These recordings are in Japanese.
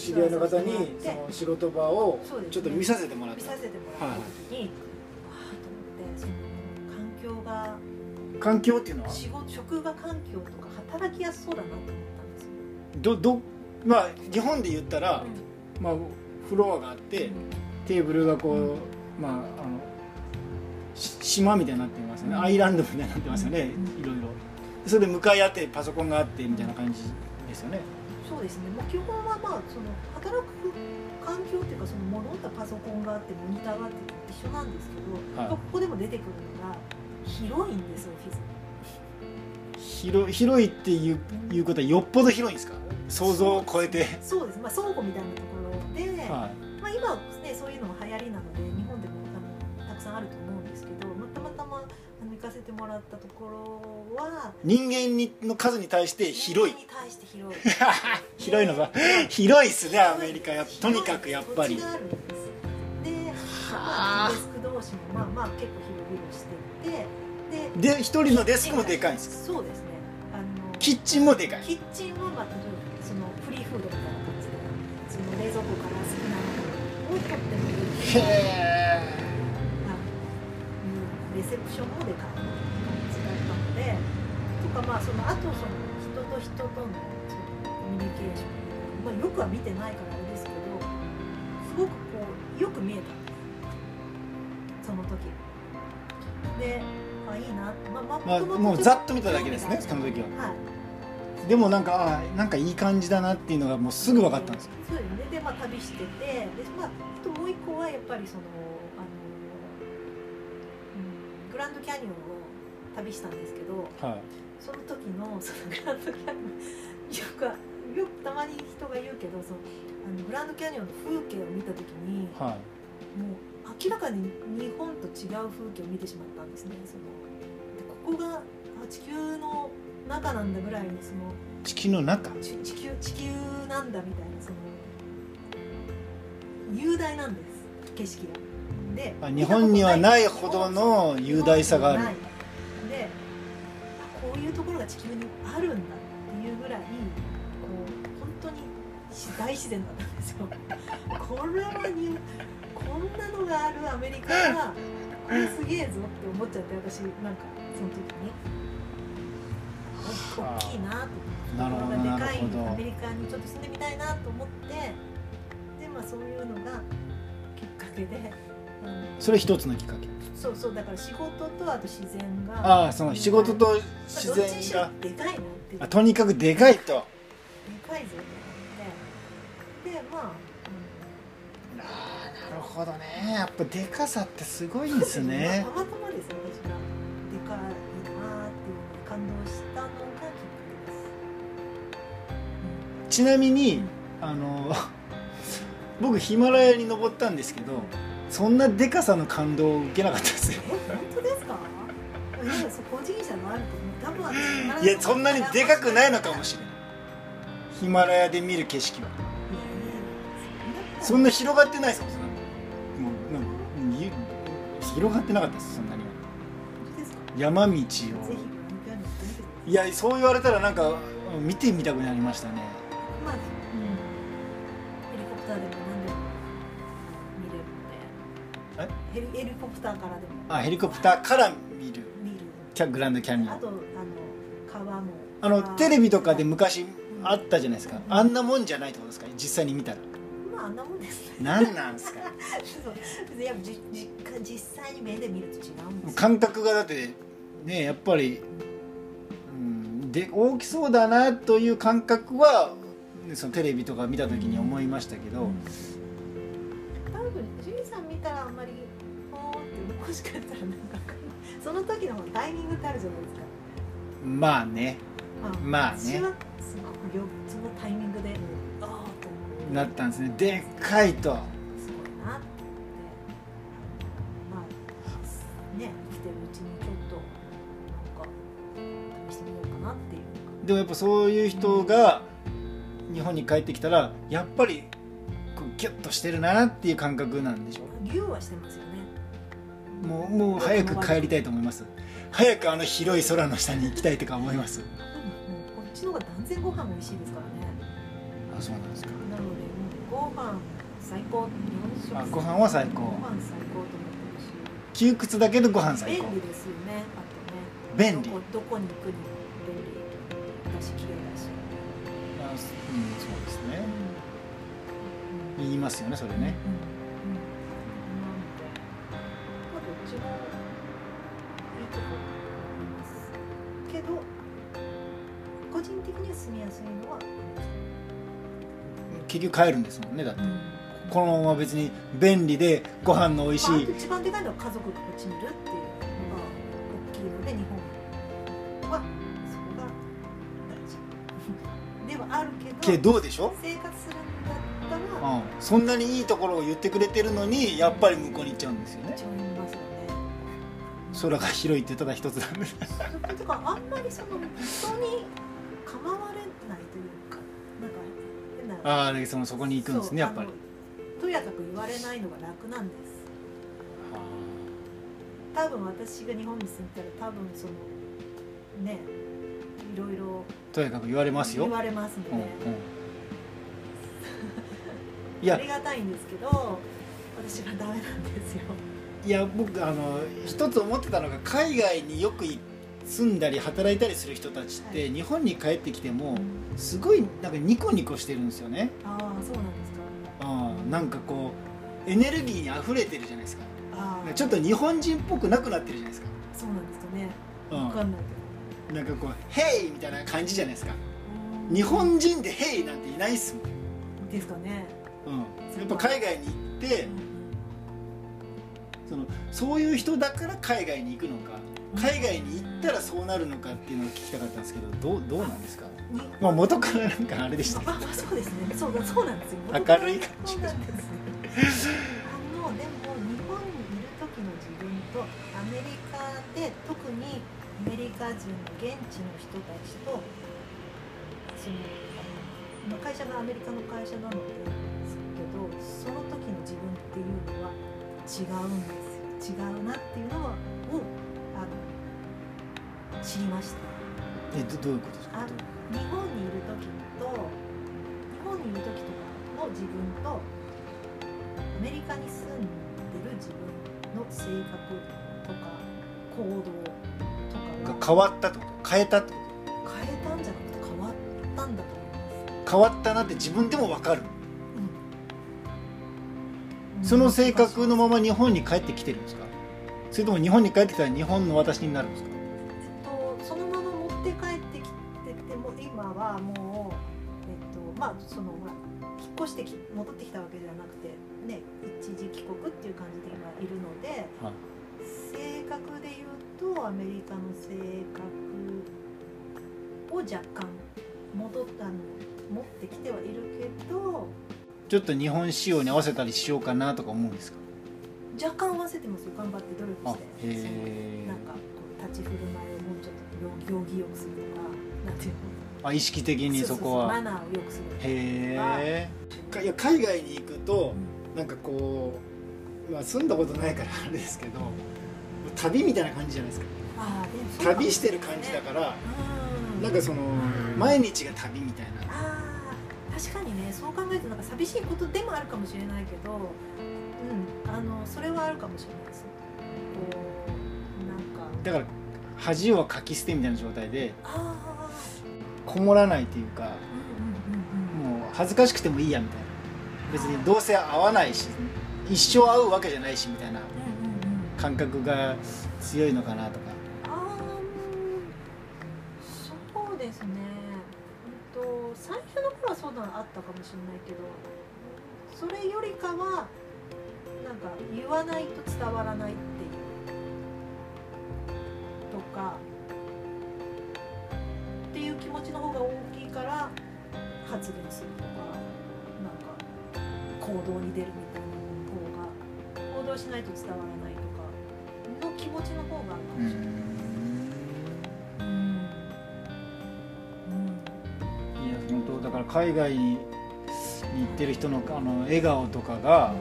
知り合いの方にその仕事場をちょっと見させてもらっ見たさせてもらった時に、わあと思ってその環境が環境っていうのは？仕事職場環境とか働きやすそうだなと思ったんですよ、どどまあ日本で言ったら、まあ、フロアがあってテーブルがこう、まああのし島みたいになってますよね、うん。アイランドみたいになってますよね、うん。いろいろ。それで向かい合ってパソコンがあってみたいな感じですよね、そうですね、もう基本はまあその働く環境っていうかその戻ったパソコンがあってモニターがあって一緒なんですけど、はい。ここでも出てくるのが広いんですオフィス広広いっていういうことはよっぽど広いんですか？想像を超えて、そうです、まあ、倉庫みたいなところで、はい。まあ、今はねそういうのも流行りなので日本でもあのたくさんあると思うんですけど、まあ、行かせてもらったところは人間にの数に対して広い。人間に対して広い。広いのが広いっすねアメリカ。やとにかくやっぱり。でまあ、デスク同士もまあまあ結構広々していてでで一人のデスクもでかいんですか？そうですね。あのキッチンもでかい。キッチンはまあ例えばそのフリーフードみたいな感じでその冷蔵庫から好きなものを取ってもいいしへえレセプションもでかい感じだったのでとかまあそのあとその人と人とのそのコミュニケーション、まあ、よくは見てないからあれですけどすごくこうよく見えた。んですその時。であいいな。まあまあまあもうざっと見ただけですねその時は。はい。でもなんかあなんかいい感じだなっていうのがもうすぐ分かったんですよ。そうですね。でまあ旅しててでまああともう一個はやっぱりそのランドキャニオンを旅したんですけどはい。その時のそのグランドキャニオンよくよくたまに人が言うけどそのあのグランドキャニオンの風景を見た時にはい。もう明らかに日本と違う風景を見てしまったんですね。そのでここがあ地球の中なんだぐらいにその地球の中？ち地球地球なんだみたいなその雄大なんです景色がであ日本にはないほどの雄大さがある。であこういうところが地球にあるんだっていうぐらいこう本当に大自然だったんですよ。これはにこんなのがあるアメリカはこれすげえぞって思っちゃって私なんかその時に。お大きいなとなるほどところがでかいアメリカにちょっと住んでみたいなと思ってでまあそういうのがきっかけで、うん、それ一つのきっかけ。そうそうだから仕事とあと自然が。ああその仕事と自然が。でかいなっていう。あとにかくでかいと。でかいぞってでまあ、なるほどね。やっぱでかさってすごいんですうんね。まあたまたまですね私が。でかいなっていうのに感動したのがきっかけです、ちなみにうん。あの 僕ヒマラヤに登ったんですけどそんなでかさの感動を受けなかったですよ。え本当ですか？いやそう個人差もあると多分私いやそんなにでかくないのかもしれないヒマラヤで見る景色は。そんな広がってないですもんもうなんかゆ広がってなかったですそんなに山道を。い。いやそう言われたらなんかうん見てみたくなりましたね。まあ、うん、ヘリコプターでもヘリヘリコプターからでも。あヘリコプターから見る。見る。キャグランドキャニオン。あとあの川も。あのテレビとかで昔あっったじゃないですか。あんなもんじゃないってことですか？実際に見たら。まああんなもんですね。何なんですか？そう。やっぱじ実家実際に目で見ると違うんですよ。感覚がだってねやっぱり、うん、で大きそうだなという感覚はねそのテレビとか見た時に思いましたけど、うん。多分ジュリさん見たらあんまりほーってもしかしたらなんかその時のタイミングってあるじゃないですか。まあね。まあね私はすごくよそのタイミングでああとなったんですね。でっかいと。すごいなって。まあね生きてるうちにちょっとなんか試してみようかなっていう。でもやっぱそういう人が日本に帰ってきたらやっぱりこうギュッとしてるなっていう感覚なんでしょ牛はしてますよね。もうもう早く帰りたいと思います。早くあの広い空の下に行きたいとか思います。もうこっちの方が断然ご飯美味しいですからね。あそうなんですか。なのでご飯最高日本食。あご飯は最高。ご飯最高と思ってるし窮屈だけどご飯最高。便利ですよね。あとね。便利。どこに行くにも便利。だし綺麗だし、あうんそうですね。うん言いますよねそれね。けど個人的には住みやすいのは結局帰るんですもんねだって。カこのまま別に便利でご飯の美味しまあ、一番でかいのは家族がこっちにいるっていうのが大きいので日本はそこが大事 ではあるけどけどでしょ、生活するんだっうん、そんなにいいところを言ってくれてるのにやっぱり向こうに行っちゃうんですよね。空が広いってただ一つなんでそうてか。あんまりその人に構われないというかなんか変なああそのそこに行くんですねやっぱり。とやかく言われないのが楽なんです。多分私が日本に住んでたら多分そのねいろいろとにかく言われますよ。言われますので、うんうんありがたいんですけど私がダメなんですよ。いや僕あの一つ思ってたのが海外によく住んだり働いたりする人たちって、はい。日本に帰ってきてもすごいなんかニコニコしてるんですよね。ああそうなんですか。あーなんかこうエネルギーに溢れてるじゃないですか。ああちょっと日本人っぽくなくなってるじゃないですか、そうなんですかね。うん。分かんないけなんかこう「ヘイ!」みたいな感じじゃないですか。ど日本人で「ヘイ!」なんていないっすもん、ですかね、うん、やっぱ海外に行ってそのそういう人だから海外に行くのか海外に行ったらそうなるのかっていうのを聞きたかったんですけどどうどうなんですか、にまあ、元からなんかあれでしたあ、まあ、そうですね。そうだそうなんですよ。明るい感じそうなんですあのでも日本にいる時の自分とアメリカで特にアメリカ人の現地の人たちとそのあの会社がアメリカの会社なのですけどその時の自分っていうのは違うんですよ。違うなっていうのをあの知りました。えどどういうことですか？あ日本にいる時と日本にいる時とかの自分とアメリカに住んでる自分の性格とか行動とかが変わったってこと？変えたってこ変えたんじゃなくて変わったんだと思います、と変わったなって自分でも分かる。うんその性格のまま日本に帰ってきてるんですか？それとも日本に帰ってきたら日本の私になるんですか？えっと、そのまま持って帰ってきてても今はもう、えっと、まあそのほら引っ越してき戻ってきたわけじゃなくてね一時帰国っていう感じで今いるので、はい。性格で言うとアメリカの性格を若干戻ったの持ってきてはいるけどちょっと日本仕様に合わせたりしようかなとか思うんですか？若干合わせてますよ。頑張って努力あしてなんかこう立ち振る舞いをもうちょっと行儀よくするとかなんていうの？あ意識的にそこは。マナーをよくするへえいや海外に行くとなんかこう、まあ、住んだことないからあれですけど旅みたいな感じじゃないですか。あーでも旅してる感じだからうんなんかその毎日が旅みたいな確かにねそう考えるとなんか寂しいことでもあるかもしれないけどうんあのそれはあるかもしれないです。こうなんか。だから恥をかき捨てみたいな状態であこもらないというかあうんうんうんうん。もう恥ずかしくてもいいやみたいな。別にどうせ会わないし一生会うわけじゃないしみたいな感覚が強いのかなとかそれよりかはなんか言わないと伝わらないっていうとかっていう気持ちの方が大きいから発言するとかなんか行動に出るみたいな方が行動しないと伝わらないとかの気持ちの方があるかもしれない。うんうんいや本当だから海外に行ってる人のあの笑顔とかが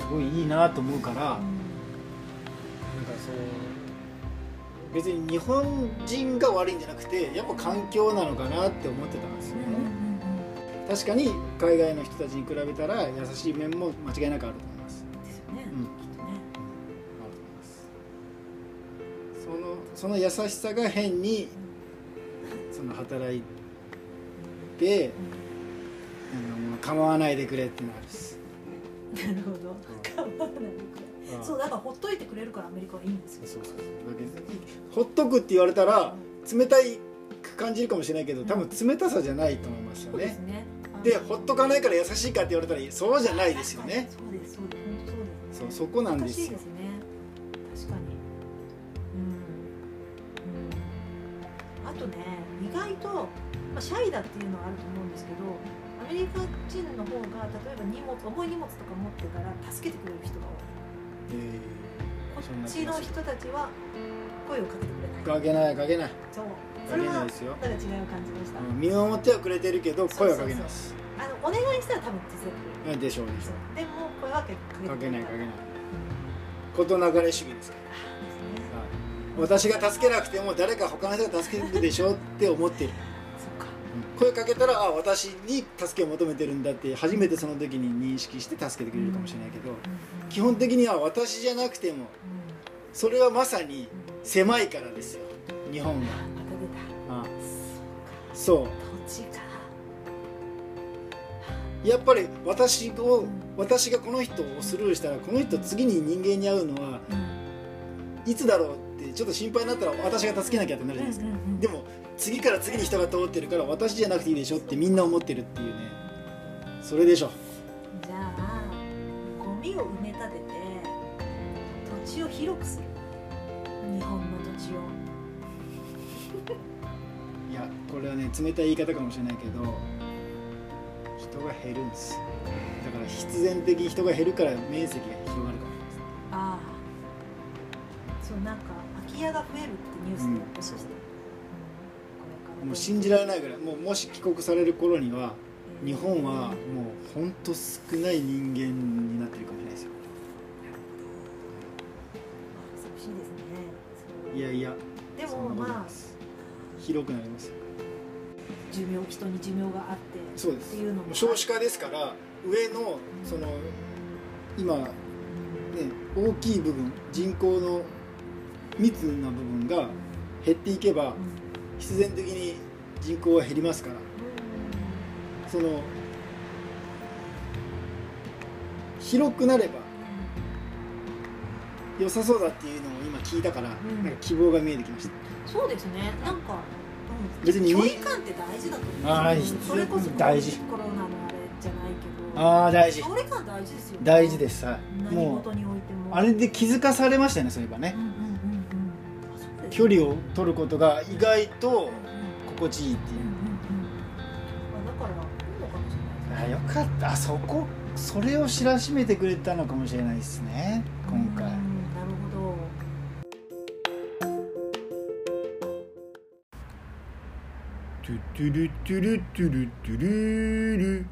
すごいいいなと思うからなんかそう別に日本人が悪いんじゃなくてやっぱ環境なのかなって思ってたんですよね、確かに海外の人たちに比べたら優しい面も間違いなくあると思います。ですよね、うん。きっとね。あると思います。そのその優しさが変にその働いてなんかもう構わないでくれってなるっす。なるほど。構わないでくれ。そうだからほっといてくれるからアメリカはいいんですよ。そうそう。だけどほっとくって言われたら冷たいく感じるかもしれないけど多分冷たさじゃないと思いますよそうですね。ねでほっとかないから優しいかって言われたらそうじゃないですよね。そうですそうです。本当そうですそうそこなんですよ。難しいですね。確かに。うん、うん、あとね意外と、まあ、シャイだっていうのはあると思うんですけどアメリカ人の方が例えば荷物重い荷物とか持ってたら助けてくれる人が多い。えこそん。なっちの人たちは声をかけてくれないーかけない。かけないそう。それはないですよなんか違う感じました、うん見守ってはくれてるけど声はかけない。ですあのお願いしたら多分手伝ってくれる。うんでしょうでしょでも声はかけない。かけないうん事流れ主義ですからね。はい。私が助けなくても誰か他の人が助けるでしょって思ってる。そっか声かけたらあ私に助けを求めてるんだって初めてその時に認識して助けてくれるかもしれないけど基本的には私じゃなくてもそれはまさに狭いからですよ日本は。また。あ出たそそう。やっぱり私を私がこの人をスルーしたらこの人次に人間に会うのはうん。いつだろうってちょっと心配になったら私が助けなきゃってなるじゃないですか。でも次から次に人が通ってるから私じゃなくていいでしょってみんな思ってるっていうね。それでしょ。じゃあゴミを埋め立てて土地を広くする。日本の土地を。いやこれはね冷たい言い方かもしれないけど人が減るんです。だから必然的に人が減るから面積が広がるかもしれないですああ。そうなんか空き家が増えるってニュースでやってました、うんもう信じられないぐらいもうもし帰国される頃には日本はもうほんと少ない人間になってるかもしれないですよ。寂しいですね。いやいやでもまあ広くなります。よ寿命人に寿命があってそうですっていうのも少子化ですから上のその今ね大きい部分人口の密な部分が減っていけばうん必然的に人口は減りますから。その広くなれば良さそうだっていうのを今聞いたから、ん。なんか希望が見えてきました。そうですね。なんか、うん、別に距離感って大事だと思うそれこそ大事。コロナのあれじゃないけど。ああ大事。距離感大事ですよね。大事です。はい。何もう事においても。あれで気づかされましたよねそういえばね。うん距離を取ることが意外と心地いいっていう。うんうんうん。あだからいいのかもしれないあよかった。あそこそれを知らしめてくれたのかもしれないですね。今回。うんなるほど。トゥトゥルトゥルトゥルトゥルル